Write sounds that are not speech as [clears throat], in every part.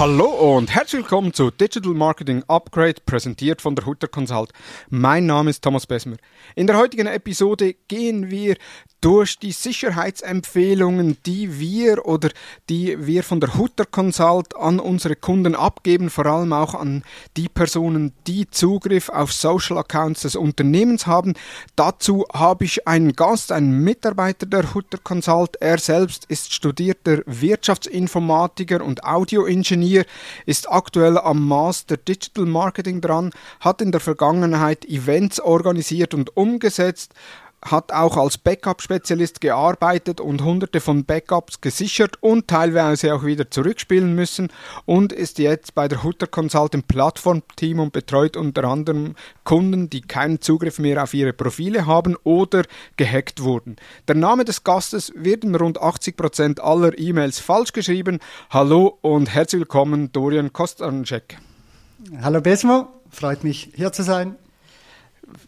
Hallo und herzlich willkommen zu Digital Marketing Upgrade, präsentiert von der Hutter Consult. Mein Name ist Thomas Besmer. In der heutigen Episode gehen wir durch die Sicherheitsempfehlungen, die wir oder die wir von der Hutter Consult an unsere Kunden abgeben, vor allem auch an die Personen, die Zugriff auf Social Accounts des Unternehmens haben. Dazu habe ich einen Gast, einen Mitarbeiter der Hutter Consult. Er selbst ist studierter Wirtschaftsinformatiker und Audioingenieur, ist aktuell am Master Digital Marketing dran, hat in der Vergangenheit Events organisiert und umgesetzt, hat auch als Backup-Spezialist gearbeitet und hunderte von Backups gesichert und teilweise auch wieder zurückspielen müssen und ist jetzt bei der Hutter Consult im Plattformteam und betreut unter anderem Kunden, die keinen Zugriff mehr auf ihre Profile haben oder gehackt wurden. Der Name des Gastes wird in rund 80% aller E-Mails falsch geschrieben. Hallo und herzlich willkommen, Dorian Kostanczek. Hallo Besmo, freut mich hier zu sein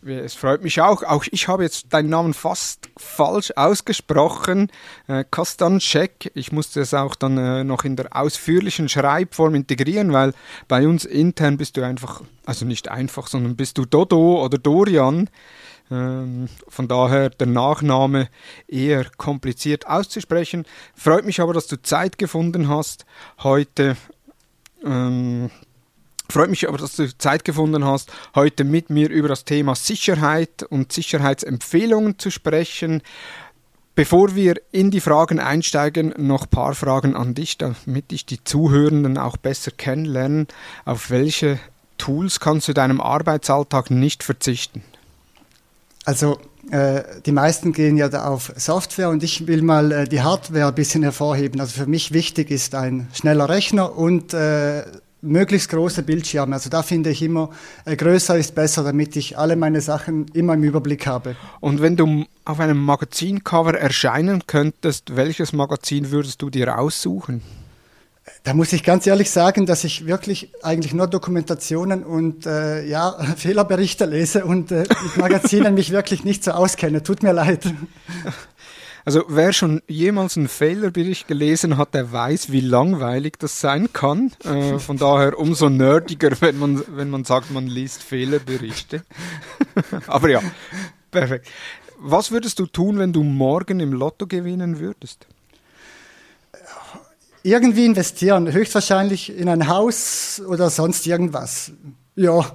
es freut mich auch. Auch ich habe jetzt deinen Namen fast falsch ausgesprochen. Äh, Kostanschek. Ich musste es auch dann äh, noch in der ausführlichen Schreibform integrieren, weil bei uns intern bist du einfach, also nicht einfach, sondern bist du Dodo oder Dorian. Ähm, von daher der Nachname eher kompliziert auszusprechen. Freut mich aber, dass du Zeit gefunden hast, heute ähm, Freut mich aber, dass du Zeit gefunden hast, heute mit mir über das Thema Sicherheit und Sicherheitsempfehlungen zu sprechen. Bevor wir in die Fragen einsteigen, noch ein paar Fragen an dich, damit ich die Zuhörenden auch besser kennenlernen. Auf welche Tools kannst du deinem Arbeitsalltag nicht verzichten? Also äh, die meisten gehen ja da auf Software und ich will mal äh, die Hardware ein bisschen hervorheben. Also für mich wichtig ist ein schneller Rechner und äh, möglichst große Bildschirme. Also da finde ich immer, äh, größer ist besser, damit ich alle meine Sachen immer im Überblick habe. Und wenn du auf einem Magazincover erscheinen könntest, welches Magazin würdest du dir aussuchen? Da muss ich ganz ehrlich sagen, dass ich wirklich eigentlich nur Dokumentationen und äh, ja, [laughs] Fehlerberichte lese und äh, mit [laughs] Magazinen mich wirklich nicht so auskenne. Tut mir leid. [laughs] Also wer schon jemals einen Fehlerbericht gelesen hat, der weiß, wie langweilig das sein kann. Äh, von daher umso nerdiger, wenn man, wenn man sagt, man liest Fehlerberichte. [laughs] Aber ja, perfekt. Was würdest du tun, wenn du morgen im Lotto gewinnen würdest? Irgendwie investieren, höchstwahrscheinlich in ein Haus oder sonst irgendwas. Ja.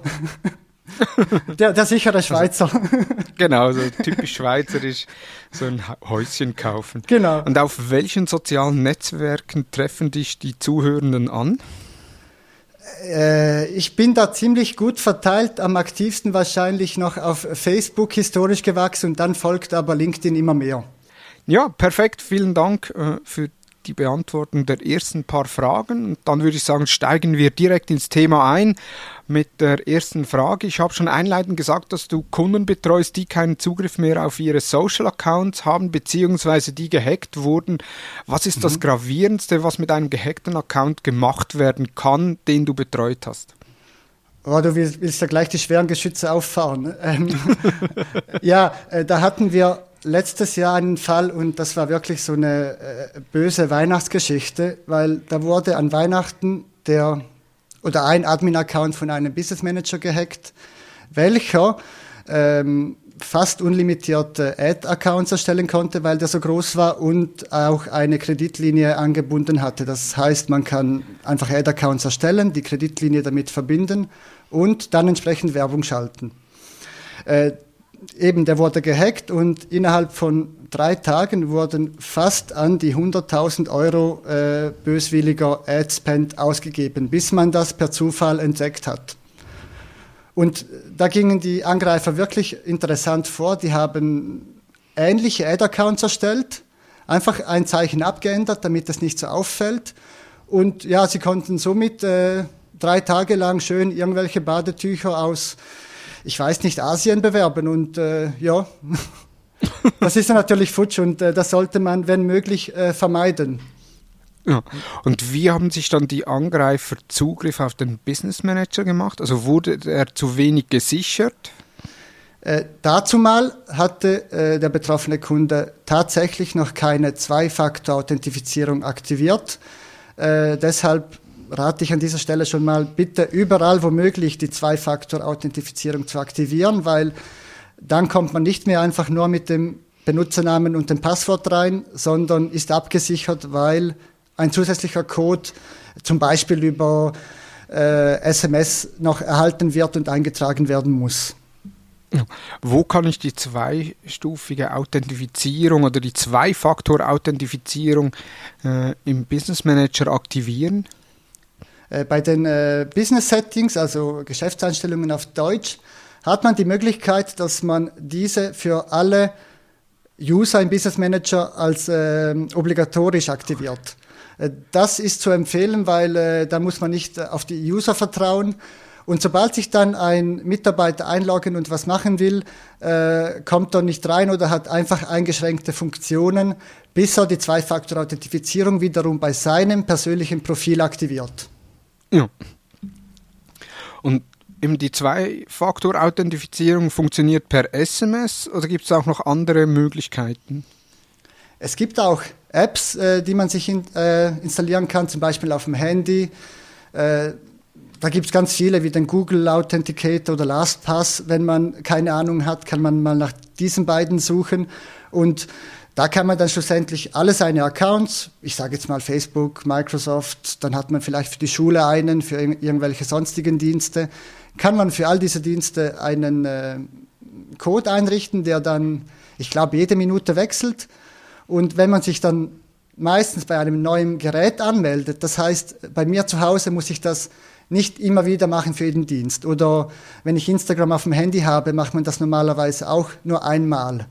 [laughs] der, der sichere Schweizer. Also, [laughs] genau, so typisch schweizerisch, so ein Häuschen kaufen. Genau. Und auf welchen sozialen Netzwerken treffen dich die Zuhörenden an? Äh, ich bin da ziemlich gut verteilt, am aktivsten wahrscheinlich noch auf Facebook historisch gewachsen und dann folgt aber LinkedIn immer mehr. Ja, perfekt. Vielen Dank äh, für die Beantwortung der ersten paar Fragen. Und dann würde ich sagen, steigen wir direkt ins Thema ein mit der ersten Frage. Ich habe schon einleitend gesagt, dass du Kunden betreust, die keinen Zugriff mehr auf ihre Social Accounts haben, beziehungsweise die gehackt wurden. Was ist mhm. das Gravierendste, was mit einem gehackten Account gemacht werden kann, den du betreut hast? Oh, du willst, willst ja gleich die schweren Geschütze auffahren. Ähm, [laughs] ja, äh, da hatten wir letztes Jahr einen Fall und das war wirklich so eine äh, böse Weihnachtsgeschichte, weil da wurde an Weihnachten der oder ein Admin-Account von einem Business Manager gehackt, welcher ähm, fast unlimitierte Ad-Accounts erstellen konnte, weil der so groß war und auch eine Kreditlinie angebunden hatte. Das heißt, man kann einfach Ad-Accounts erstellen, die Kreditlinie damit verbinden und dann entsprechend Werbung schalten. Äh, eben, der wurde gehackt und innerhalb von drei Tagen wurden fast an die 100.000 Euro äh, böswilliger Adspend ausgegeben, bis man das per Zufall entdeckt hat. Und da gingen die Angreifer wirklich interessant vor. Die haben ähnliche Ad-Accounts erstellt, einfach ein Zeichen abgeändert, damit es nicht so auffällt. Und ja, sie konnten somit äh, drei Tage lang schön irgendwelche Badetücher aus ich weiß nicht, Asien bewerben und äh, ja, [laughs] das ist natürlich futsch und äh, das sollte man, wenn möglich, äh, vermeiden. Ja. Und wie haben sich dann die Angreifer Zugriff auf den Business Manager gemacht? Also wurde er zu wenig gesichert? Äh, dazu mal hatte äh, der betroffene Kunde tatsächlich noch keine Zwei-Faktor-Authentifizierung aktiviert. Äh, deshalb rate ich an dieser Stelle schon mal, bitte überall womöglich die Zwei-Faktor-Authentifizierung zu aktivieren, weil dann kommt man nicht mehr einfach nur mit dem Benutzernamen und dem Passwort rein, sondern ist abgesichert, weil ein zusätzlicher Code zum Beispiel über äh, SMS noch erhalten wird und eingetragen werden muss. Wo kann ich die zweistufige Authentifizierung oder die Zwei-Faktor-Authentifizierung äh, im Business Manager aktivieren? Äh, bei den äh, Business Settings, also Geschäftseinstellungen auf Deutsch, hat man die Möglichkeit, dass man diese für alle User im Business Manager als ähm, obligatorisch aktiviert. Äh, das ist zu empfehlen, weil äh, da muss man nicht auf die User vertrauen. Und sobald sich dann ein Mitarbeiter einloggen und was machen will, äh, kommt er nicht rein oder hat einfach eingeschränkte Funktionen, bis er die Zwei-Faktor-Authentifizierung wiederum bei seinem persönlichen Profil aktiviert. Ja. Und eben die Zwei-Faktor-Authentifizierung funktioniert per SMS oder gibt es auch noch andere Möglichkeiten? Es gibt auch Apps, äh, die man sich in, äh, installieren kann, zum Beispiel auf dem Handy. Äh, da gibt es ganz viele, wie den Google Authenticator oder LastPass. Wenn man keine Ahnung hat, kann man mal nach diesen beiden suchen. Und da kann man dann schlussendlich alle seine Accounts, ich sage jetzt mal Facebook, Microsoft, dann hat man vielleicht für die Schule einen, für irgendwelche sonstigen Dienste, kann man für all diese Dienste einen äh, Code einrichten, der dann, ich glaube, jede Minute wechselt. Und wenn man sich dann meistens bei einem neuen Gerät anmeldet, das heißt, bei mir zu Hause muss ich das nicht immer wieder machen für jeden Dienst. Oder wenn ich Instagram auf dem Handy habe, macht man das normalerweise auch nur einmal.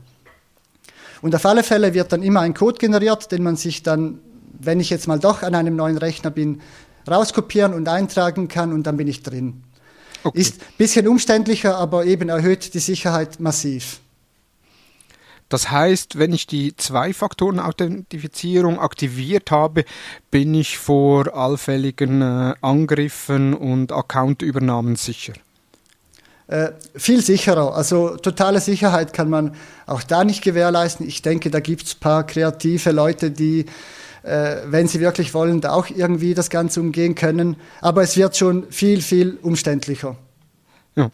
Und auf alle Fälle wird dann immer ein Code generiert, den man sich dann, wenn ich jetzt mal doch an einem neuen Rechner bin, rauskopieren und eintragen kann und dann bin ich drin. Okay. Ist ein bisschen umständlicher, aber eben erhöht die Sicherheit massiv. Das heißt, wenn ich die Zwei-Faktoren-Authentifizierung aktiviert habe, bin ich vor allfälligen äh, Angriffen und Accountübernahmen sicher. Äh, viel sicherer. Also totale Sicherheit kann man auch da nicht gewährleisten. Ich denke, da gibt es ein paar kreative Leute, die, wenn sie wirklich wollen, da auch irgendwie das Ganze umgehen können. Aber es wird schon viel, viel umständlicher. Ja.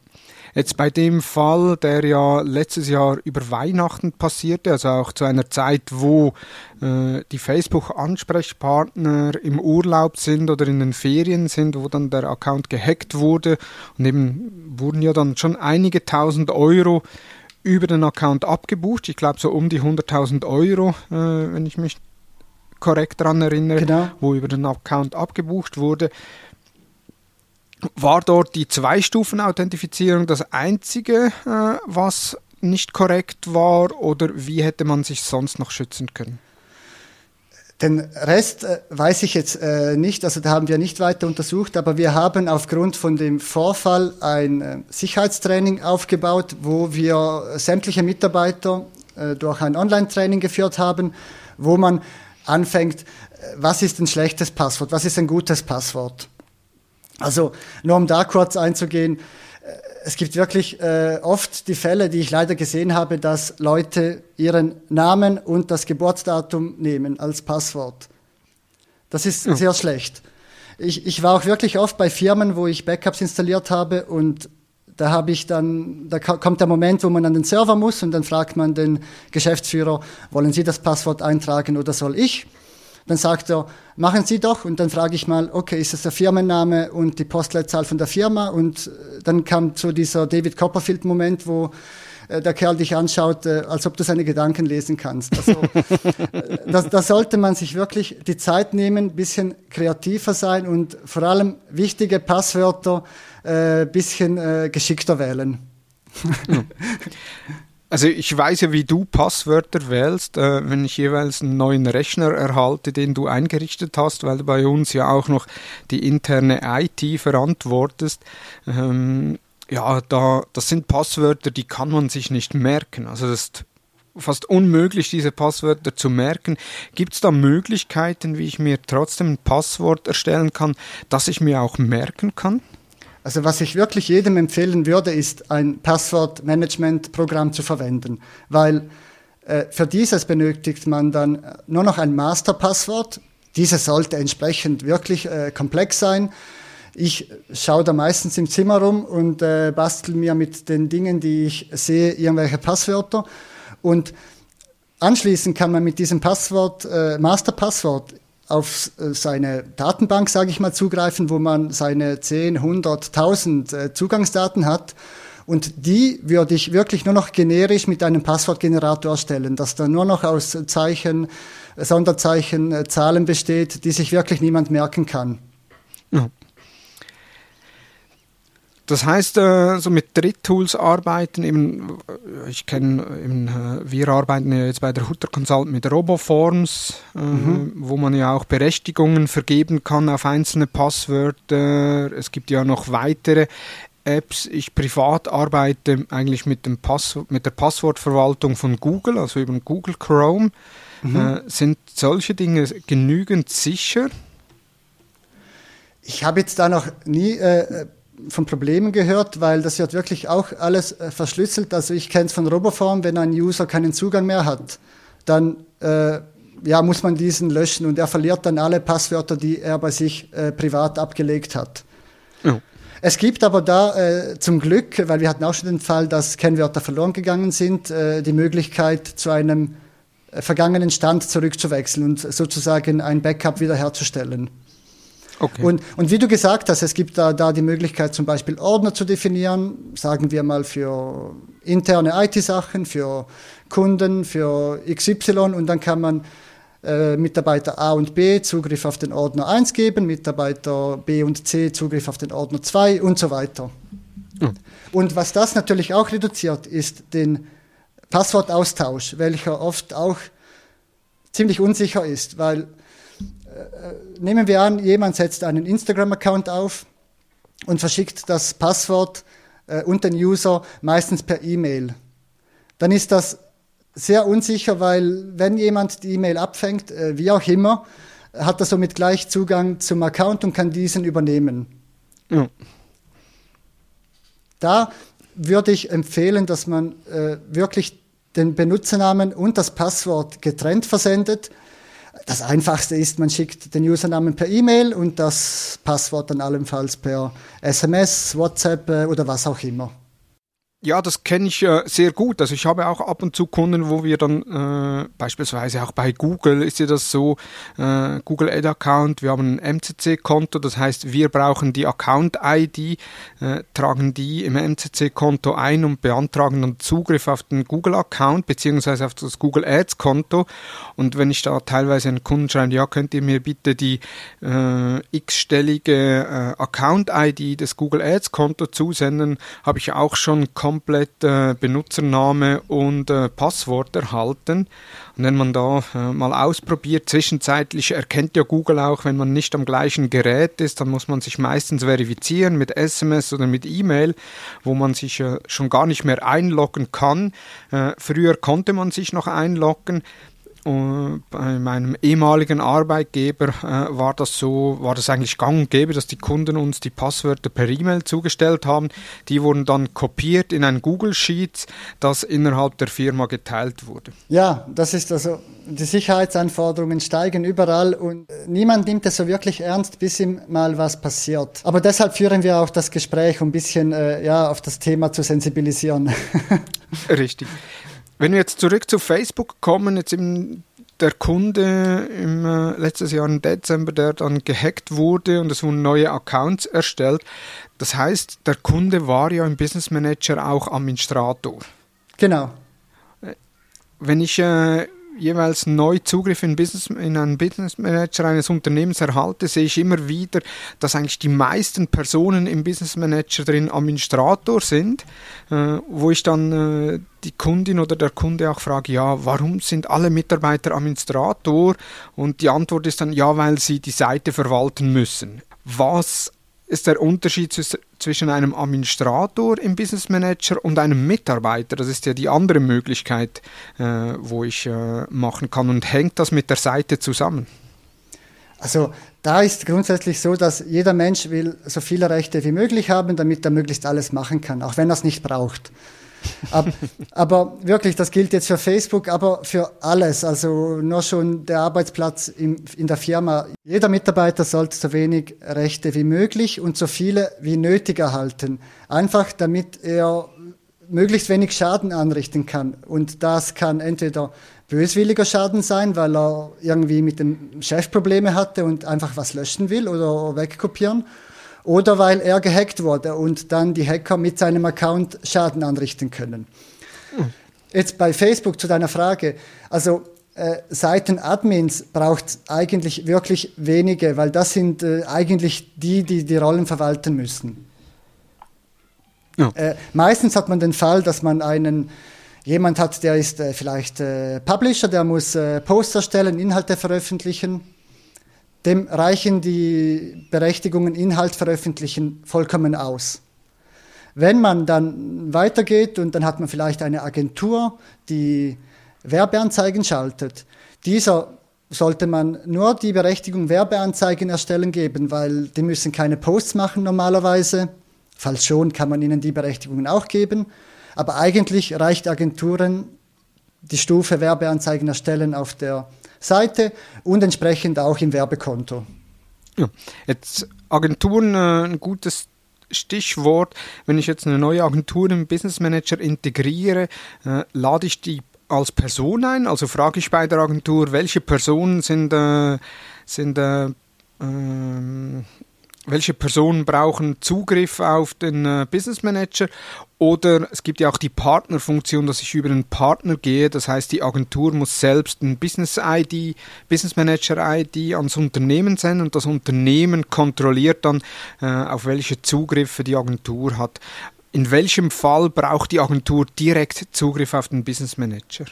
Jetzt bei dem Fall, der ja letztes Jahr über Weihnachten passierte, also auch zu einer Zeit, wo äh, die Facebook-Ansprechpartner im Urlaub sind oder in den Ferien sind, wo dann der Account gehackt wurde und eben wurden ja dann schon einige tausend Euro über den Account abgebucht. Ich glaube so um die 100.000 Euro, äh, wenn ich mich korrekt daran erinnere, genau. wo über den Account abgebucht wurde. War dort die Zwei-Stufen-Authentifizierung das einzige, äh, was nicht korrekt war oder wie hätte man sich sonst noch schützen können? Den Rest äh, weiß ich jetzt äh, nicht, also da haben wir nicht weiter untersucht, aber wir haben aufgrund von dem Vorfall ein äh, Sicherheitstraining aufgebaut, wo wir sämtliche Mitarbeiter äh, durch ein Online-Training geführt haben, wo man anfängt, äh, was ist ein schlechtes Passwort, was ist ein gutes Passwort. Also nur um da kurz einzugehen, äh, es gibt wirklich äh, oft die Fälle, die ich leider gesehen habe, dass Leute ihren Namen und das Geburtsdatum nehmen als Passwort. Das ist ja. sehr schlecht. Ich, ich war auch wirklich oft bei Firmen, wo ich Backups installiert habe und da habe ich dann, da kommt der Moment, wo man an den Server muss und dann fragt man den Geschäftsführer, wollen Sie das Passwort eintragen oder soll ich? Dann sagt er, machen Sie doch. Und dann frage ich mal, okay, ist das der Firmenname und die Postleitzahl von der Firma? Und äh, dann kam so dieser David Copperfield-Moment, wo äh, der Kerl dich anschaut, äh, als ob du seine Gedanken lesen kannst. Also, [laughs] da, sollte man sich wirklich die Zeit nehmen, bisschen kreativer sein und vor allem wichtige Passwörter äh, bisschen äh, geschickter wählen. [laughs] Also ich weiß ja, wie du Passwörter wählst, äh, wenn ich jeweils einen neuen Rechner erhalte, den du eingerichtet hast, weil du bei uns ja auch noch die interne IT verantwortest. Ähm, ja, da, das sind Passwörter, die kann man sich nicht merken. Also das ist fast unmöglich, diese Passwörter zu merken. Gibt es da Möglichkeiten, wie ich mir trotzdem ein Passwort erstellen kann, das ich mir auch merken kann? Also was ich wirklich jedem empfehlen würde, ist ein Passwortmanagement-Programm zu verwenden, weil äh, für dieses benötigt man dann nur noch ein Masterpasswort diese sollte entsprechend wirklich äh, komplex sein. Ich schaue da meistens im Zimmer rum und äh, bastel mir mit den Dingen, die ich sehe, irgendwelche Passwörter. Und anschließend kann man mit diesem Passwort, äh, Masterpasswort, auf äh, seine Datenbank, sage ich mal, zugreifen, wo man seine 10, 100, 1000 äh, Zugangsdaten hat. Und die würde ich wirklich nur noch generisch mit einem Passwortgenerator erstellen, das dann nur noch aus Zeichen, Sonderzeichen, äh, Zahlen besteht, die sich wirklich niemand merken kann. Ja. Das heißt, äh, so mit Dritttools arbeiten, eben, äh, ich kenne, äh, wir arbeiten ja jetzt bei der Hutter Consult mit Roboforms, mhm. wo man ja auch Berechtigungen vergeben kann auf einzelne Passwörter. Es gibt ja noch weitere Apps. Ich privat arbeite eigentlich mit, dem Pass mit der Passwortverwaltung von Google, also über Google Chrome. Mhm. sind solche Dinge genügend sicher? Ich habe jetzt da noch nie äh, von Problemen gehört, weil das wird wirklich auch alles äh, verschlüsselt. Also ich kenne es von Roboform, wenn ein User keinen Zugang mehr hat, dann äh, ja, muss man diesen löschen und er verliert dann alle Passwörter, die er bei sich äh, privat abgelegt hat. Ja. Es gibt aber da äh, zum Glück, weil wir hatten auch schon den Fall, dass Kennwörter verloren gegangen sind, äh, die Möglichkeit zu einem äh, vergangenen Stand zurückzuwechseln und sozusagen ein Backup wiederherzustellen. Okay. Und, und wie du gesagt hast, es gibt da, da die Möglichkeit, zum Beispiel Ordner zu definieren, sagen wir mal für interne IT-Sachen, für Kunden, für XY und dann kann man äh, Mitarbeiter A und B Zugriff auf den Ordner 1 geben, Mitarbeiter B und C Zugriff auf den Ordner 2 und so weiter. Mhm. Und was das natürlich auch reduziert, ist den Passwortaustausch, welcher oft auch ziemlich unsicher ist, weil nehmen wir an, jemand setzt einen Instagram-Account auf und verschickt das Passwort äh, und den User meistens per E-Mail. Dann ist das sehr unsicher, weil wenn jemand die E-Mail abfängt, äh, wie auch immer, hat er somit gleich Zugang zum Account und kann diesen übernehmen. Ja. Da würde ich empfehlen, dass man äh, wirklich den Benutzernamen und das Passwort getrennt versendet das Einfachste ist, man schickt den Usernamen per E-Mail und das Passwort dann allenfalls per SMS, WhatsApp äh, oder was auch immer. Ja, das kenne ich äh, sehr gut. Also ich habe auch ab und zu Kunden, wo wir dann äh, beispielsweise auch bei Google ist ja das so, äh, Google Ad Account, wir haben ein MCC-Konto, das heißt, wir brauchen die Account-ID, äh, tragen die im MCC-Konto ein und beantragen dann Zugriff auf den Google-Account beziehungsweise auf das Google Ads-Konto. Und wenn ich da teilweise einen Kunden schreibe, ja, könnt ihr mir bitte die äh, x-stellige äh, Account-ID des Google Ads-Konto zusenden, habe ich auch schon komplett äh, Benutzername und äh, Passwort erhalten. Und wenn man da äh, mal ausprobiert, zwischenzeitlich erkennt ja Google auch, wenn man nicht am gleichen Gerät ist, dann muss man sich meistens verifizieren mit SMS oder mit E-Mail, wo man sich äh, schon gar nicht mehr einloggen kann. Äh, früher konnte man sich noch einloggen bei meinem ehemaligen Arbeitgeber äh, war das so, war das eigentlich gang und gäbe, dass die Kunden uns die Passwörter per E-Mail zugestellt haben. Die wurden dann kopiert in ein Google Sheets, das innerhalb der Firma geteilt wurde. Ja, das ist also, die Sicherheitsanforderungen steigen überall und niemand nimmt es so wirklich ernst, bis ihm mal was passiert. Aber deshalb führen wir auch das Gespräch, um ein bisschen äh, ja, auf das Thema zu sensibilisieren. [laughs] Richtig. Wenn wir jetzt zurück zu Facebook kommen, jetzt im der Kunde im äh, letztes Jahr im Dezember, der dann gehackt wurde und es wurden neue Accounts erstellt. Das heißt, der Kunde war ja im Business Manager auch Administrator. Genau. Wenn ich äh, jeweils neu Zugriff in, Business, in einen Business Manager eines Unternehmens erhalte, sehe ich immer wieder, dass eigentlich die meisten Personen im Business Manager drin Administrator sind, äh, wo ich dann äh, die Kundin oder der Kunde auch frage, ja, warum sind alle Mitarbeiter Administrator? Und die Antwort ist dann, ja, weil sie die Seite verwalten müssen. Was ist der Unterschied zwischen einem Administrator im Business Manager und einem Mitarbeiter. Das ist ja die andere Möglichkeit, äh, wo ich äh, machen kann. Und hängt das mit der Seite zusammen? Also da ist grundsätzlich so, dass jeder Mensch will so viele Rechte wie möglich haben, damit er möglichst alles machen kann, auch wenn er es nicht braucht. Aber, aber, wirklich, das gilt jetzt für Facebook, aber für alles. Also nur schon der Arbeitsplatz in, in der Firma. Jeder Mitarbeiter sollte so wenig Rechte wie möglich und so viele wie nötig erhalten. Einfach damit er möglichst wenig Schaden anrichten kann. Und das kann entweder böswilliger Schaden sein, weil er irgendwie mit dem Chef Probleme hatte und einfach was löschen will oder wegkopieren. Oder weil er gehackt wurde und dann die Hacker mit seinem Account Schaden anrichten können. Hm. Jetzt bei Facebook zu deiner Frage. Also äh, Seiten-Admins braucht eigentlich wirklich wenige, weil das sind äh, eigentlich die, die die Rollen verwalten müssen. Ja. Äh, meistens hat man den Fall, dass man einen jemand hat, der ist äh, vielleicht äh, Publisher, der muss äh, Posts erstellen, Inhalte veröffentlichen. Dem reichen die Berechtigungen Inhalt veröffentlichen vollkommen aus. Wenn man dann weitergeht und dann hat man vielleicht eine Agentur, die Werbeanzeigen schaltet, dieser sollte man nur die Berechtigung Werbeanzeigen erstellen geben, weil die müssen keine Posts machen normalerweise. Falls schon, kann man ihnen die Berechtigungen auch geben. Aber eigentlich reicht Agenturen die Stufe Werbeanzeigen erstellen auf der Seite und entsprechend auch im Werbekonto. Ja, jetzt Agenturen äh, ein gutes Stichwort. Wenn ich jetzt eine neue Agentur im Business Manager integriere, äh, lade ich die als Person ein? Also frage ich bei der Agentur, welche Personen sind, äh, sind äh, ähm, welche Personen brauchen Zugriff auf den äh, Business Manager oder es gibt ja auch die Partnerfunktion, dass ich über einen Partner gehe. Das heißt, die Agentur muss selbst ein Business ID, Business Manager ID ans Unternehmen senden und das Unternehmen kontrolliert dann, äh, auf welche Zugriffe die Agentur hat. In welchem Fall braucht die Agentur direkt Zugriff auf den Business Manager?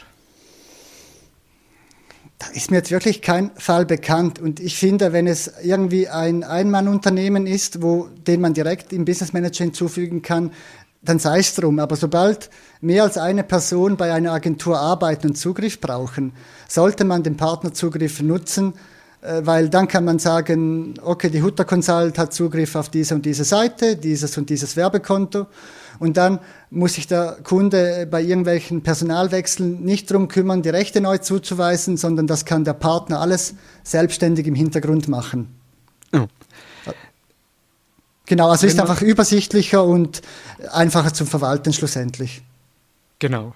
Da ist mir jetzt wirklich kein Fall bekannt. Und ich finde, wenn es irgendwie ein Ein-Mann-Unternehmen ist, wo, den man direkt im Business Manager hinzufügen kann, dann sei es drum. Aber sobald mehr als eine Person bei einer Agentur arbeiten und Zugriff brauchen, sollte man den Partnerzugriff nutzen, äh, weil dann kann man sagen, okay, die Hutter Consult hat Zugriff auf diese und diese Seite, dieses und dieses Werbekonto. Und dann muss sich der Kunde bei irgendwelchen Personalwechseln nicht darum kümmern, die Rechte neu zuzuweisen, sondern das kann der Partner alles selbstständig im Hintergrund machen. Ja. Genau, also ist einfach übersichtlicher und einfacher zum Verwalten schlussendlich. Genau.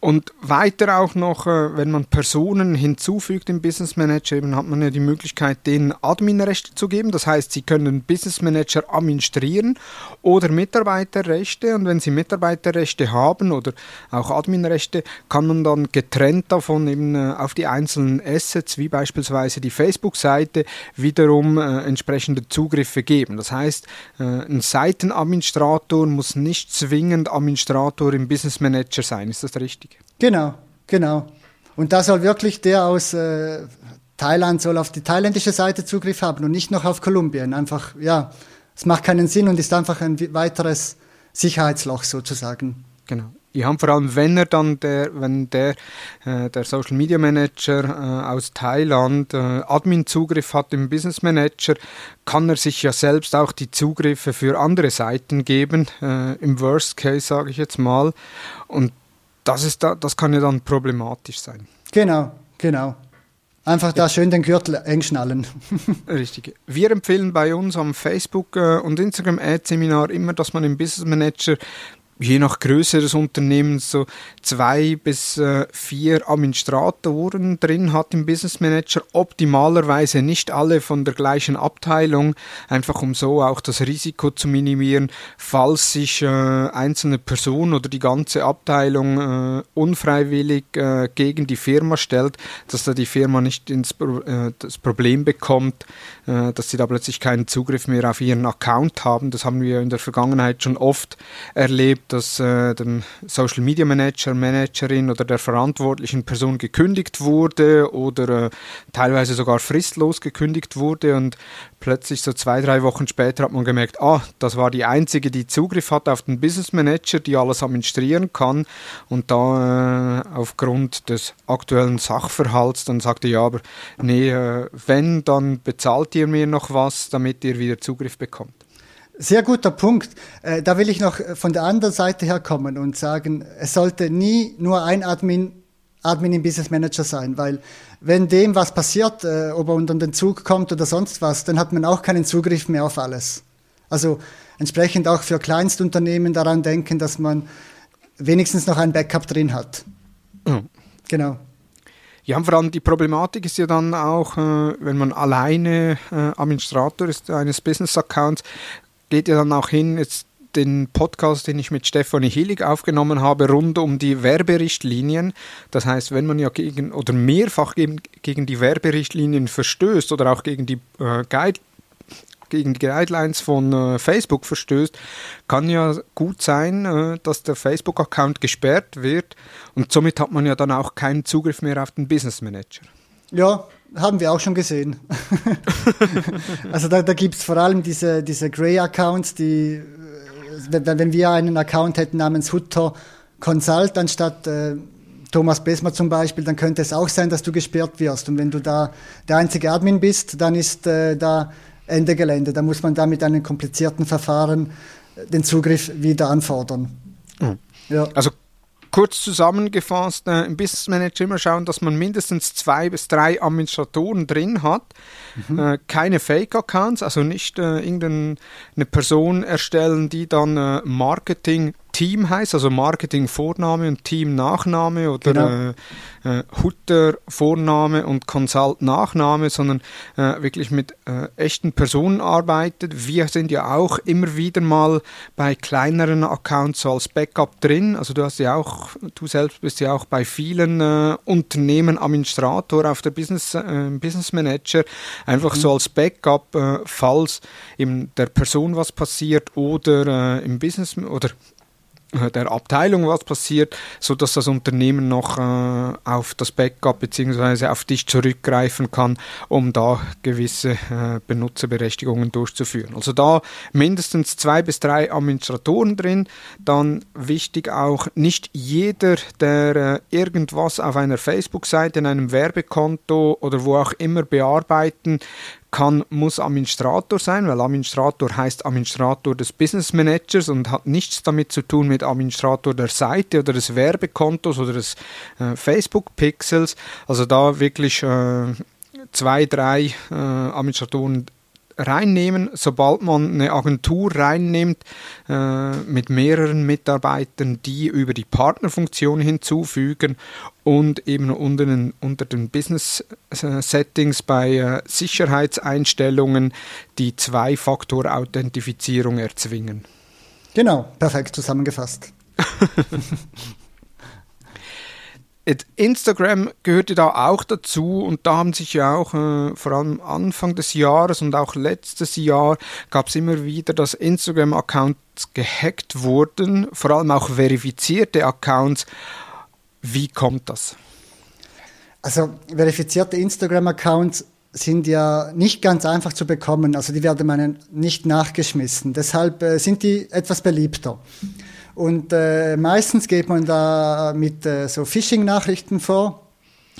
Und weiter auch noch, äh, wenn man Personen hinzufügt im Business Manager, eben hat man ja die Möglichkeit, denen Adminrechte zu geben. Das heißt, sie können Business Manager administrieren oder Mitarbeiterrechte. Und wenn sie Mitarbeiterrechte haben oder auch Adminrechte, kann man dann getrennt davon eben äh, auf die einzelnen Assets, wie beispielsweise die Facebook-Seite, wiederum äh, entsprechende Zugriffe geben. Das heißt, ein Seitenadministrator muss nicht zwingend Administrator im Business Manager sein. Ist das richtig? Genau, genau. Und da soll wirklich der aus äh, Thailand soll auf die thailändische Seite Zugriff haben und nicht noch auf Kolumbien. Einfach, ja, es macht keinen Sinn und ist einfach ein weiteres Sicherheitsloch sozusagen. Genau. Ich habe vor allem, wenn er dann der, wenn der, äh, der Social Media Manager äh, aus Thailand äh, Admin-Zugriff hat im Business Manager, kann er sich ja selbst auch die Zugriffe für andere Seiten geben, äh, im Worst Case sage ich jetzt mal. Und das, ist da, das kann ja dann problematisch sein. Genau, genau. Einfach da schön den Gürtel eng schnallen. [laughs] Richtig. Wir empfehlen bei uns am Facebook- äh, und Instagram-Ad-Seminar immer, dass man im Business Manager je nach Größe des Unternehmens so zwei bis äh, vier Administratoren drin hat im Business Manager, optimalerweise nicht alle von der gleichen Abteilung, einfach um so auch das Risiko zu minimieren, falls sich äh, einzelne Person oder die ganze Abteilung äh, unfreiwillig äh, gegen die Firma stellt, dass da die Firma nicht ins äh, das Problem bekommt, äh, dass sie da plötzlich keinen Zugriff mehr auf ihren Account haben. Das haben wir in der Vergangenheit schon oft erlebt dass äh, dem Social Media Manager, Managerin oder der verantwortlichen Person gekündigt wurde oder äh, teilweise sogar fristlos gekündigt wurde und plötzlich so zwei, drei Wochen später hat man gemerkt, ah, das war die einzige, die Zugriff hat auf den Business Manager, die alles administrieren kann und da äh, aufgrund des aktuellen Sachverhalts dann sagte, ja, aber nee, äh, wenn, dann bezahlt ihr mir noch was, damit ihr wieder Zugriff bekommt. Sehr guter Punkt. Äh, da will ich noch von der anderen Seite herkommen und sagen, es sollte nie nur ein Admin, Admin im Business Manager sein, weil wenn dem was passiert, äh, ob er unter den Zug kommt oder sonst was, dann hat man auch keinen Zugriff mehr auf alles. Also entsprechend auch für Kleinstunternehmen daran denken, dass man wenigstens noch ein Backup drin hat. Mhm. Genau. Ja, vor allem die Problematik ist ja dann auch, äh, wenn man alleine äh, Administrator ist eines Business-Accounts, geht ja dann auch hin, jetzt den Podcast, den ich mit Stefanie Hillig aufgenommen habe, rund um die Werberichtlinien. Das heißt, wenn man ja gegen oder mehrfach gegen, gegen die Werberichtlinien verstößt oder auch gegen die äh, Guide, gegen die Guidelines von äh, Facebook verstößt, kann ja gut sein, äh, dass der Facebook-Account gesperrt wird und somit hat man ja dann auch keinen Zugriff mehr auf den Business Manager. Ja, haben wir auch schon gesehen. [laughs] also da, da gibt es vor allem diese, diese Grey-Accounts, die wenn wir einen Account hätten namens Hutter Consult anstatt äh, Thomas Besmer zum Beispiel, dann könnte es auch sein, dass du gesperrt wirst. Und wenn du da der einzige Admin bist, dann ist äh, da Ende Gelände. Da muss man da mit einem komplizierten Verfahren äh, den Zugriff wieder anfordern. Mhm. Ja. Also kurz zusammengefasst, äh, im Business Manager immer schauen, dass man mindestens zwei bis drei Administratoren drin hat. Mhm. Äh, keine Fake-Accounts, also nicht äh, irgendeine Person erstellen, die dann äh, Marketing Team heißt, also Marketing Vorname und Team Nachname oder genau. äh, äh, Hutter Vorname und Consult Nachname, sondern äh, wirklich mit äh, echten Personen arbeitet. Wir sind ja auch immer wieder mal bei kleineren Accounts so als Backup drin. Also du hast ja auch, du selbst bist ja auch bei vielen äh, Unternehmen Administrator auf der Business, Business Manager, einfach mhm. so als Backup, falls eben der Person was passiert oder im Business oder der Abteilung was passiert, so dass das Unternehmen noch äh, auf das Backup bzw. auf dich zurückgreifen kann, um da gewisse äh, Benutzerberechtigungen durchzuführen. Also da mindestens zwei bis drei Administratoren drin. Dann wichtig auch nicht jeder, der äh, irgendwas auf einer Facebook-Seite, in einem Werbekonto oder wo auch immer bearbeiten kann, muss Administrator sein, weil Administrator heißt Administrator des Business Managers und hat nichts damit zu tun mit Administrator der Seite oder des Werbekontos oder des äh, Facebook-Pixels. Also da wirklich äh, zwei, drei äh, Administratoren reinnehmen. Sobald man eine Agentur reinnimmt äh, mit mehreren Mitarbeitern, die über die Partnerfunktion hinzufügen und eben unter den, unter den Business-Settings bei äh, Sicherheitseinstellungen die Zwei-Faktor-Authentifizierung erzwingen. Genau, perfekt zusammengefasst. [laughs] Instagram gehörte da auch dazu und da haben sich ja auch äh, vor allem Anfang des Jahres und auch letztes Jahr gab es immer wieder, dass Instagram-Accounts gehackt wurden, vor allem auch verifizierte Accounts. Wie kommt das? Also verifizierte Instagram-Accounts sind ja nicht ganz einfach zu bekommen, also die werden meinen nicht nachgeschmissen. Deshalb äh, sind die etwas beliebter. Und äh, meistens geht man da mit äh, so Phishing-Nachrichten vor.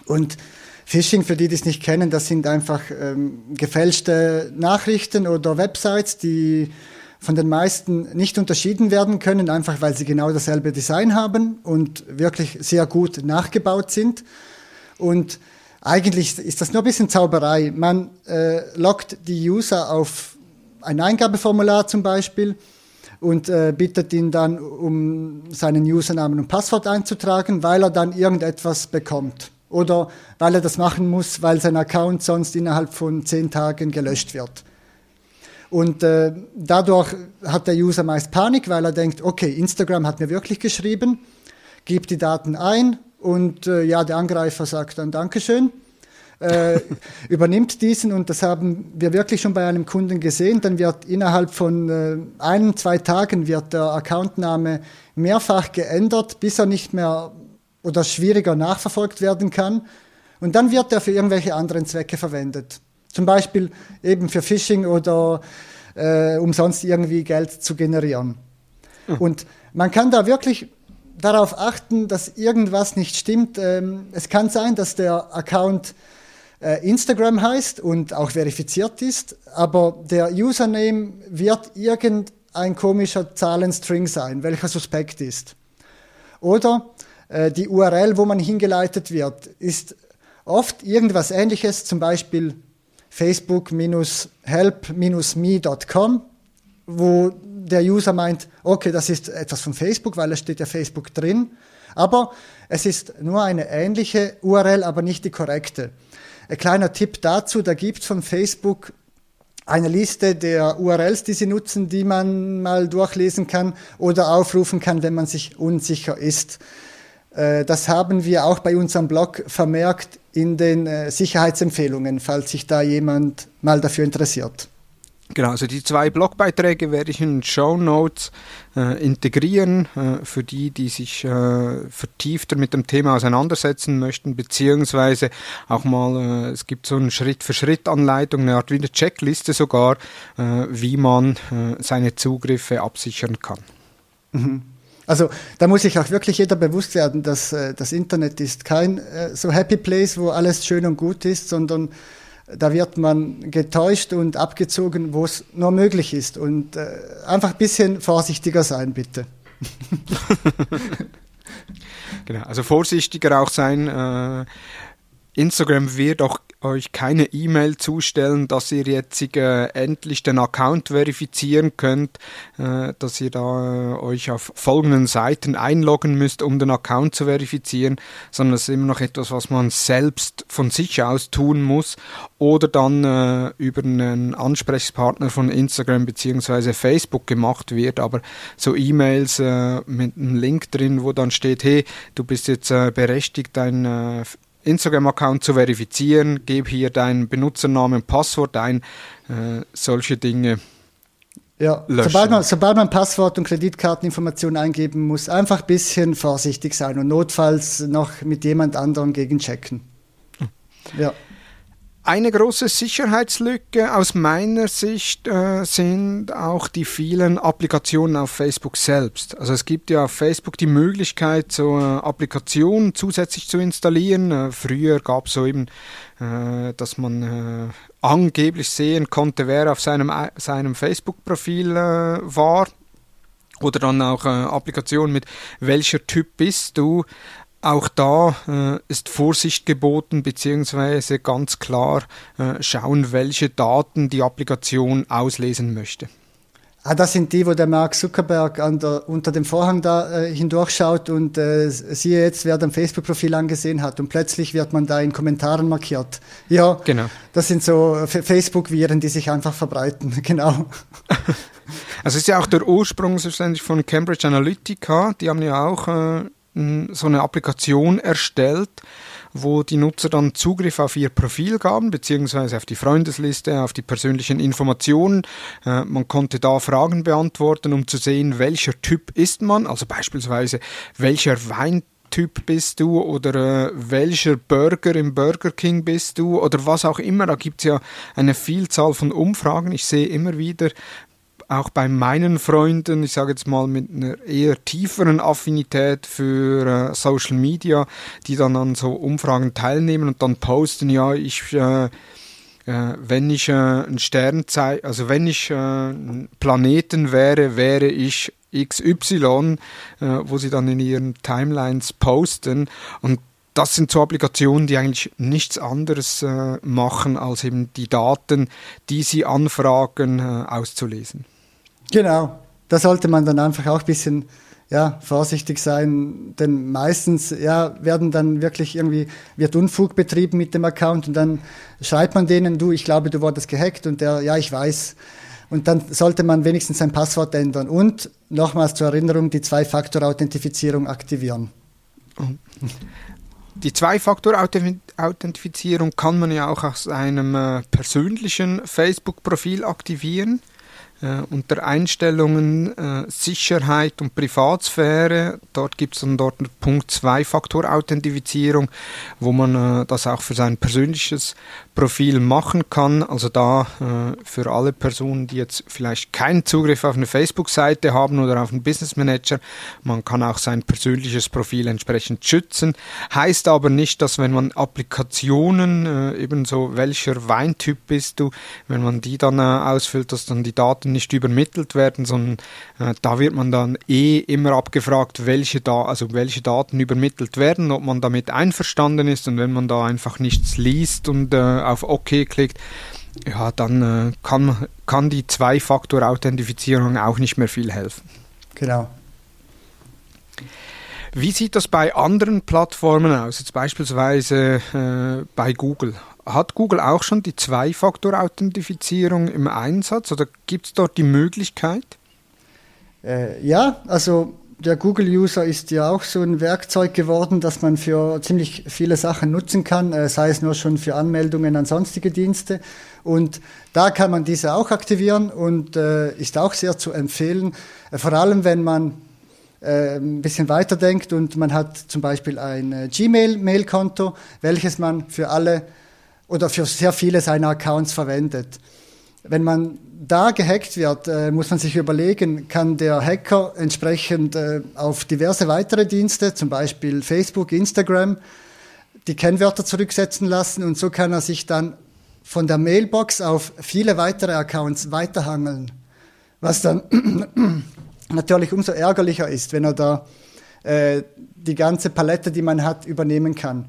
Und Phishing, für die, die es nicht kennen, das sind einfach ähm, gefälschte Nachrichten oder Websites, die von den meisten nicht unterschieden werden können, einfach weil sie genau dasselbe Design haben und wirklich sehr gut nachgebaut sind. Und eigentlich ist das nur ein bisschen Zauberei. Man äh, lockt die User auf ein Eingabeformular zum Beispiel und äh, bittet ihn dann, um seinen Usernamen und Passwort einzutragen, weil er dann irgendetwas bekommt. Oder weil er das machen muss, weil sein Account sonst innerhalb von zehn Tagen gelöscht wird. Und äh, dadurch hat der User meist Panik, weil er denkt, okay, Instagram hat mir wirklich geschrieben, gibt die Daten ein und äh, ja, der Angreifer sagt dann Dankeschön äh, übernimmt diesen und das haben wir wirklich schon bei einem Kunden gesehen. Dann wird innerhalb von äh, ein, zwei Tagen wird der Accountname mehrfach geändert, bis er nicht mehr oder schwieriger nachverfolgt werden kann. Und dann wird er für irgendwelche anderen Zwecke verwendet. Zum Beispiel eben für Phishing oder äh, um sonst irgendwie Geld zu generieren. Mhm. Und man kann da wirklich darauf achten, dass irgendwas nicht stimmt. Ähm, es kann sein, dass der Account Instagram heißt und auch verifiziert ist, aber der Username wird irgendein komischer Zahlenstring sein, welcher suspekt ist. Oder äh, die URL, wo man hingeleitet wird, ist oft irgendwas ähnliches, zum Beispiel facebook-help-me.com, wo der User meint, okay, das ist etwas von Facebook, weil es steht ja Facebook drin. Aber es ist nur eine ähnliche URL, aber nicht die korrekte. Ein kleiner Tipp dazu, da gibt es von Facebook eine Liste der URLs, die sie nutzen, die man mal durchlesen kann oder aufrufen kann, wenn man sich unsicher ist. Äh, das haben wir auch bei unserem Blog vermerkt in den äh, Sicherheitsempfehlungen, falls sich da jemand mal dafür interessiert. Genau, also die zwei Blogbeiträge werde ich in Show Notes äh, integrieren äh, für die, die sich äh, vertiefter mit dem Thema auseinandersetzen möchten, beziehungsweise auch mal, äh, es gibt so eine Schritt-für-Schritt-Anleitung, eine Art wie eine Checkliste sogar, äh, wie man äh, seine Zugriffe absichern kann. Mhm. Also da muss sich auch wirklich jeder bewusst werden, dass das Internet ist kein so Happy Place, wo alles schön und gut ist, sondern da wird man getäuscht und abgezogen, wo es nur möglich ist. Und äh, einfach ein bisschen vorsichtiger sein, bitte. [laughs] genau, also vorsichtiger auch sein. Äh, Instagram wird auch euch keine E-Mail zustellen, dass ihr jetzt äh, endlich den Account verifizieren könnt, äh, dass ihr da äh, euch auf folgenden Seiten einloggen müsst, um den Account zu verifizieren, sondern es ist immer noch etwas, was man selbst von sich aus tun muss oder dann äh, über einen Ansprechpartner von Instagram bzw. Facebook gemacht wird. Aber so E-Mails äh, mit einem Link drin, wo dann steht, hey, du bist jetzt äh, berechtigt, dein Instagram-Account zu verifizieren, gebe hier deinen Benutzernamen und Passwort ein, äh, solche Dinge. Ja, sobald man, sobald man Passwort und Kreditkarteninformationen eingeben muss, einfach ein bisschen vorsichtig sein und notfalls noch mit jemand anderem gegenchecken. Hm. Ja. Eine große Sicherheitslücke aus meiner Sicht äh, sind auch die vielen Applikationen auf Facebook selbst. Also es gibt ja auf Facebook die Möglichkeit, so äh, Applikationen zusätzlich zu installieren. Äh, früher gab es so eben, äh, dass man äh, angeblich sehen konnte, wer auf seinem, seinem Facebook-Profil war. Oder dann auch Applikationen mit welcher Typ bist du. Auch da äh, ist Vorsicht geboten, beziehungsweise ganz klar äh, schauen, welche Daten die Applikation auslesen möchte. Ah, das sind die, wo der Mark Zuckerberg der, unter dem Vorhang da äh, hindurchschaut und äh, siehe jetzt, wer dein Facebook-Profil angesehen hat und plötzlich wird man da in Kommentaren markiert. Ja, genau. das sind so Facebook-Viren, die sich einfach verbreiten, [laughs] genau. Also es ist ja auch der Ursprung selbstverständlich von Cambridge Analytica, die haben ja auch äh, so eine Applikation erstellt, wo die Nutzer dann Zugriff auf ihr Profil gaben, beziehungsweise auf die Freundesliste, auf die persönlichen Informationen. Äh, man konnte da Fragen beantworten, um zu sehen, welcher Typ ist man, also beispielsweise welcher Weintyp bist du oder äh, welcher Burger im Burger King bist du oder was auch immer. Da gibt es ja eine Vielzahl von Umfragen. Ich sehe immer wieder auch bei meinen Freunden, ich sage jetzt mal mit einer eher tieferen Affinität für äh, Social Media, die dann an so Umfragen teilnehmen und dann posten, ja, ich äh, äh, wenn ich äh, ein Sternzeit, also wenn ich äh, ein Planeten wäre, wäre ich XY, äh, wo sie dann in ihren Timelines posten und das sind so Applikationen, die eigentlich nichts anderes äh, machen, als eben die Daten, die sie anfragen, äh, auszulesen. Genau, da sollte man dann einfach auch ein bisschen ja, vorsichtig sein, denn meistens ja, werden dann wirklich irgendwie, wird Unfug betrieben mit dem Account und dann schreibt man denen, du, ich glaube, du wurdest gehackt und der, ja, ich weiß. Und dann sollte man wenigstens sein Passwort ändern und nochmals zur Erinnerung die Zwei-Faktor-Authentifizierung aktivieren. Die Zwei-Faktor-Authentifizierung kann man ja auch aus einem äh, persönlichen Facebook-Profil aktivieren. Äh, unter Einstellungen äh, Sicherheit und Privatsphäre. Dort gibt es dann dort Punkt 2 Faktor-Authentifizierung, wo man äh, das auch für sein persönliches Profil machen kann. Also da äh, für alle Personen, die jetzt vielleicht keinen Zugriff auf eine Facebook-Seite haben oder auf einen Business Manager, man kann auch sein persönliches Profil entsprechend schützen. Heißt aber nicht, dass wenn man Applikationen, äh, ebenso welcher Weintyp bist du, wenn man die dann äh, ausfüllt, dass dann die Daten nicht übermittelt werden, sondern äh, da wird man dann eh immer abgefragt, welche, da also welche Daten übermittelt werden, ob man damit einverstanden ist und wenn man da einfach nichts liest und äh, auf OK klickt, ja, dann äh, kann, kann die Zwei-Faktor-Authentifizierung auch nicht mehr viel helfen. Genau. Wie sieht das bei anderen Plattformen aus, jetzt beispielsweise äh, bei Google? Hat Google auch schon die Zwei-Faktor-Authentifizierung im Einsatz oder gibt es dort die Möglichkeit? Äh, ja, also der Google-User ist ja auch so ein Werkzeug geworden, das man für ziemlich viele Sachen nutzen kann, äh, sei es nur schon für Anmeldungen an sonstige Dienste. Und da kann man diese auch aktivieren und äh, ist auch sehr zu empfehlen, äh, vor allem wenn man ein bisschen weiterdenkt und man hat zum Beispiel ein Gmail-Mail-Konto, welches man für alle oder für sehr viele seiner Accounts verwendet. Wenn man da gehackt wird, äh, muss man sich überlegen, kann der Hacker entsprechend äh, auf diverse weitere Dienste, zum Beispiel Facebook, Instagram, die Kennwörter zurücksetzen lassen und so kann er sich dann von der Mailbox auf viele weitere Accounts weiterhangeln. Was dann [clears throat] natürlich umso ärgerlicher ist, wenn er da äh, die ganze Palette, die man hat, übernehmen kann.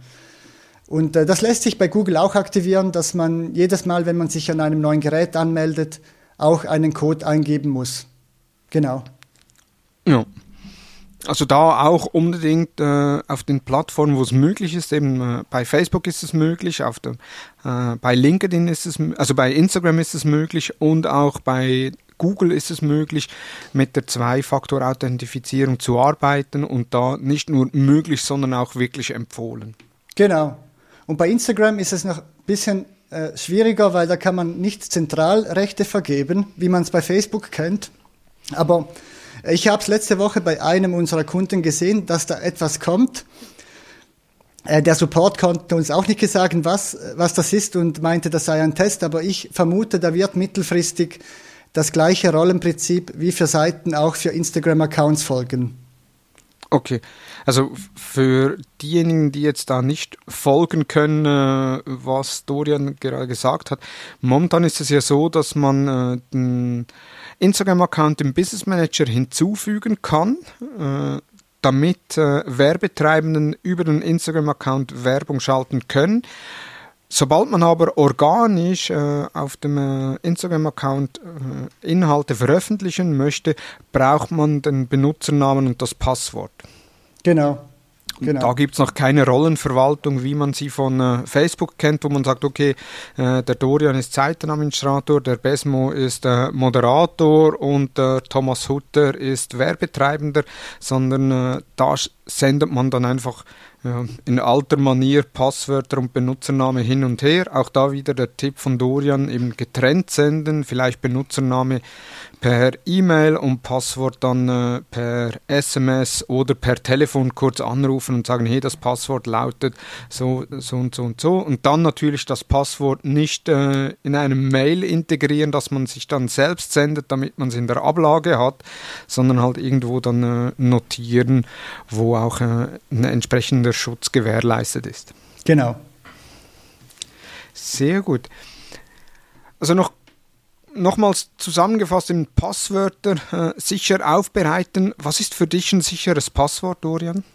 Und äh, das lässt sich bei Google auch aktivieren, dass man jedes Mal, wenn man sich an einem neuen Gerät anmeldet, auch einen Code eingeben muss. Genau. Ja. Also da auch unbedingt äh, auf den Plattformen, wo es möglich ist, eben äh, bei Facebook ist es möglich, auf dem, äh, bei LinkedIn ist es, also bei Instagram ist es möglich und auch bei Google ist es möglich, mit der Zwei-Faktor-Authentifizierung zu arbeiten und da nicht nur möglich, sondern auch wirklich empfohlen. Genau. Und bei Instagram ist es noch ein bisschen äh, schwieriger, weil da kann man nicht Zentralrechte vergeben, wie man es bei Facebook kennt. Aber ich habe es letzte Woche bei einem unserer Kunden gesehen, dass da etwas kommt. Äh, der Support konnte uns auch nicht sagen, was, was das ist und meinte, das sei ein Test, aber ich vermute, da wird mittelfristig das gleiche Rollenprinzip wie für Seiten auch für Instagram-Accounts folgen. Okay, also für diejenigen, die jetzt da nicht folgen können, äh, was Dorian gerade gesagt hat, momentan ist es ja so, dass man äh, den Instagram-Account im Business Manager hinzufügen kann, äh, damit Werbetreibenden über den Instagram-Account Werbung schalten können. Sobald man aber organisch äh, auf dem äh, Instagram-Account äh, Inhalte veröffentlichen möchte, braucht man den Benutzernamen und das Passwort. Genau. Genau. Da gibt es noch keine Rollenverwaltung, wie man sie von äh, Facebook kennt, wo man sagt, okay, äh, der Dorian ist Seitenadministrator, der Besmo ist äh, Moderator und der Thomas Hutter ist Werbetreibender, sondern da sendet man dann einfach ja, in alter Manier Passwörter und Benutzername hin und her. Auch da wieder der Tipp von Dorian, eben getrennt senden, vielleicht Benutzername per E-Mail und Passwort dann äh, per SMS oder per Telefon kurz anrufen und sagen, hey, das Passwort lautet so, so und so und so. Und dann natürlich das Passwort nicht äh, in einem Mail integrieren, dass man sich dann selbst sendet, damit man es in der Ablage hat, sondern halt irgendwo dann äh, notieren, wo auch äh, ein entsprechender Schutz gewährleistet ist. Genau. Sehr gut. Also noch nochmals zusammengefasst in Passwörter äh, sicher aufbereiten. Was ist für dich ein sicheres Passwort, Dorian?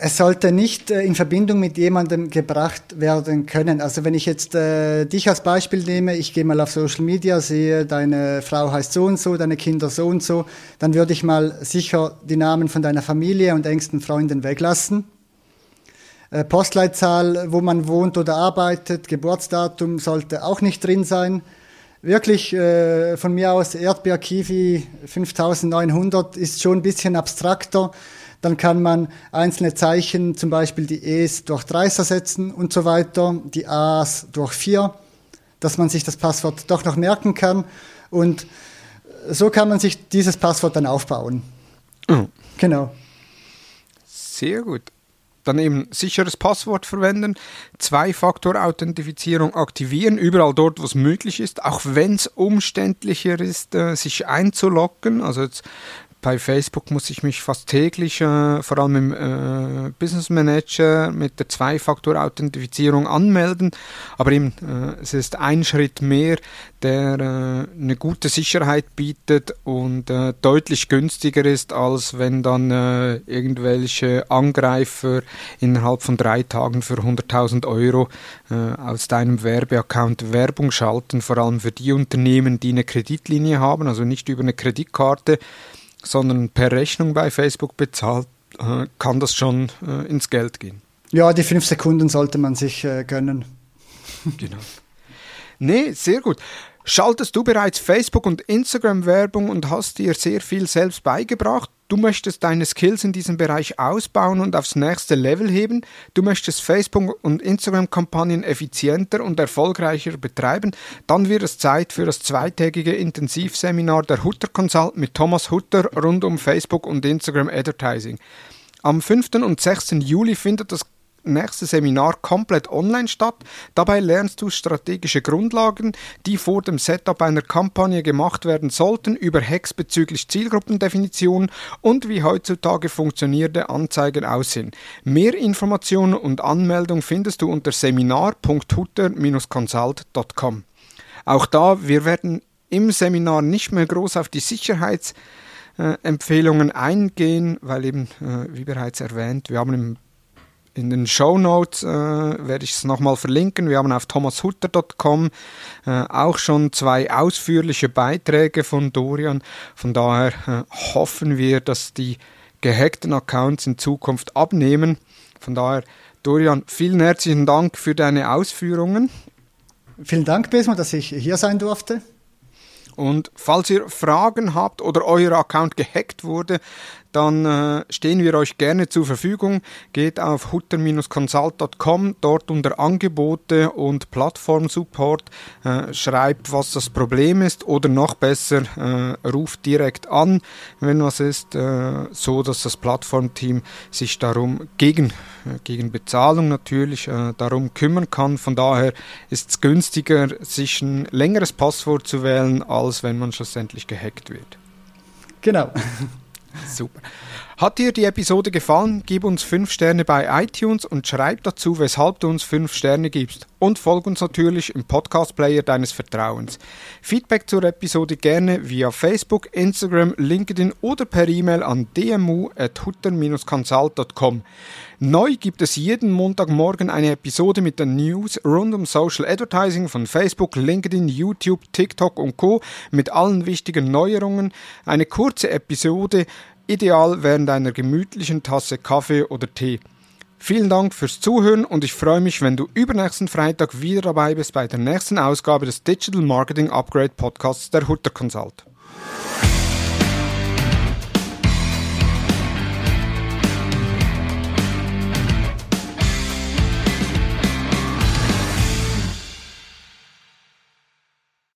Es sollte nicht äh, in Verbindung mit jemandem gebracht werden können. Also wenn ich jetzt äh, dich als Beispiel nehme, ich gehe mal auf Social Media, sehe, deine Frau heißt so und so, deine Kinder so und so, dann würde ich mal sicher die Namen von deiner Familie und engsten Freunden weglassen äh, Postleitzahl, wo man wohnt oder arbeitet, Geburtsdatum sollte auch nicht drin sein. Wirklich äh, von mir aus Erdbeer Kiwi 5900 ist schon ein bisschen abstrakter. Dann kann man einzelne Zeichen, zum Beispiel die E's durch 3 ersetzen und so weiter, die A's durch 4. dass man sich das Passwort doch noch merken kann. Und so kann man sich dieses Passwort dann aufbauen. Mhm. Genau. Sehr gut. Dann eben sicheres Passwort verwenden, Zwei-Faktor-Authentifizierung aktivieren, überall dort, wo es möglich ist, auch wenn es umständlicher ist, äh, sich einzuloggen. Also jetzt bei Facebook muss ich mich fast täglich, äh, vor allem im äh, Business Manager, mit der Zwei-Faktor-Authentifizierung anmelden. Aber eben, äh, es ist ein Schritt mehr, der äh, eine gute Sicherheit bietet und äh, deutlich günstiger ist, als wenn dann äh, irgendwelche Angreifer innerhalb von drei Tagen für 100.000 Euro aus deinem Werbeaccount Werbung schalten, vor allem für die Unternehmen, die eine Kreditlinie haben, also nicht über eine Kreditkarte sondern per Rechnung bei Facebook bezahlt, äh, kann das schon äh, ins Geld gehen. Ja, die fünf Sekunden sollte man sich äh, gönnen. [laughs] genau. Nee, sehr gut. Schaltest du bereits Facebook- und Instagram-Werbung und hast dir sehr viel selbst beigebracht? Du möchtest deine Skills in diesem Bereich ausbauen und aufs nächste Level heben. Du möchtest Facebook- und Instagram-Kampagnen effizienter und erfolgreicher betreiben. Dann wird es Zeit für das zweitägige Intensivseminar der Hutter Consult mit Thomas Hutter rund um Facebook und Instagram Advertising. Am 5. und 6. Juli findet das nächste Seminar komplett online statt. Dabei lernst du strategische Grundlagen, die vor dem Setup einer Kampagne gemacht werden sollten, über Hacks bezüglich Zielgruppendefinition und wie heutzutage funktionierende Anzeigen aussehen. Mehr Informationen und Anmeldung findest du unter seminar.hutter-consult.com. Auch da, wir werden im Seminar nicht mehr groß auf die Sicherheitsempfehlungen eingehen, weil eben, äh, wie bereits erwähnt, wir haben im in den Show Notes äh, werde ich es nochmal verlinken. Wir haben auf thomashutter.com äh, auch schon zwei ausführliche Beiträge von Dorian. Von daher äh, hoffen wir, dass die gehackten Accounts in Zukunft abnehmen. Von daher, Dorian, vielen herzlichen Dank für deine Ausführungen. Vielen Dank, Besma, dass ich hier sein durfte. Und falls ihr Fragen habt oder euer Account gehackt wurde, dann äh, stehen wir euch gerne zur Verfügung. Geht auf hutter-consult.com, dort unter Angebote und Plattformsupport, äh, schreibt, was das Problem ist oder noch besser, äh, ruft direkt an, wenn was ist, so dass das Plattformteam sich darum gegen, gegen Bezahlung natürlich darum kümmern kann. Von daher ist es günstiger, sich ein längeres Passwort zu wählen, als wenn man schlussendlich gehackt wird. Genau. Super. Hat dir die Episode gefallen? Gib uns 5 Sterne bei iTunes und schreib dazu, weshalb du uns 5 Sterne gibst. Und folg uns natürlich im Podcast-Player deines Vertrauens. Feedback zur Episode gerne via Facebook, Instagram, LinkedIn oder per E-Mail an dmu.hutter-consult.com. Neu gibt es jeden Montagmorgen eine Episode mit den News rund um Social Advertising von Facebook, LinkedIn, YouTube, TikTok und Co. mit allen wichtigen Neuerungen. Eine kurze Episode ideal während einer gemütlichen Tasse Kaffee oder Tee. Vielen Dank fürs Zuhören und ich freue mich, wenn du übernächsten Freitag wieder dabei bist bei der nächsten Ausgabe des Digital Marketing Upgrade Podcasts der Hutter Consult.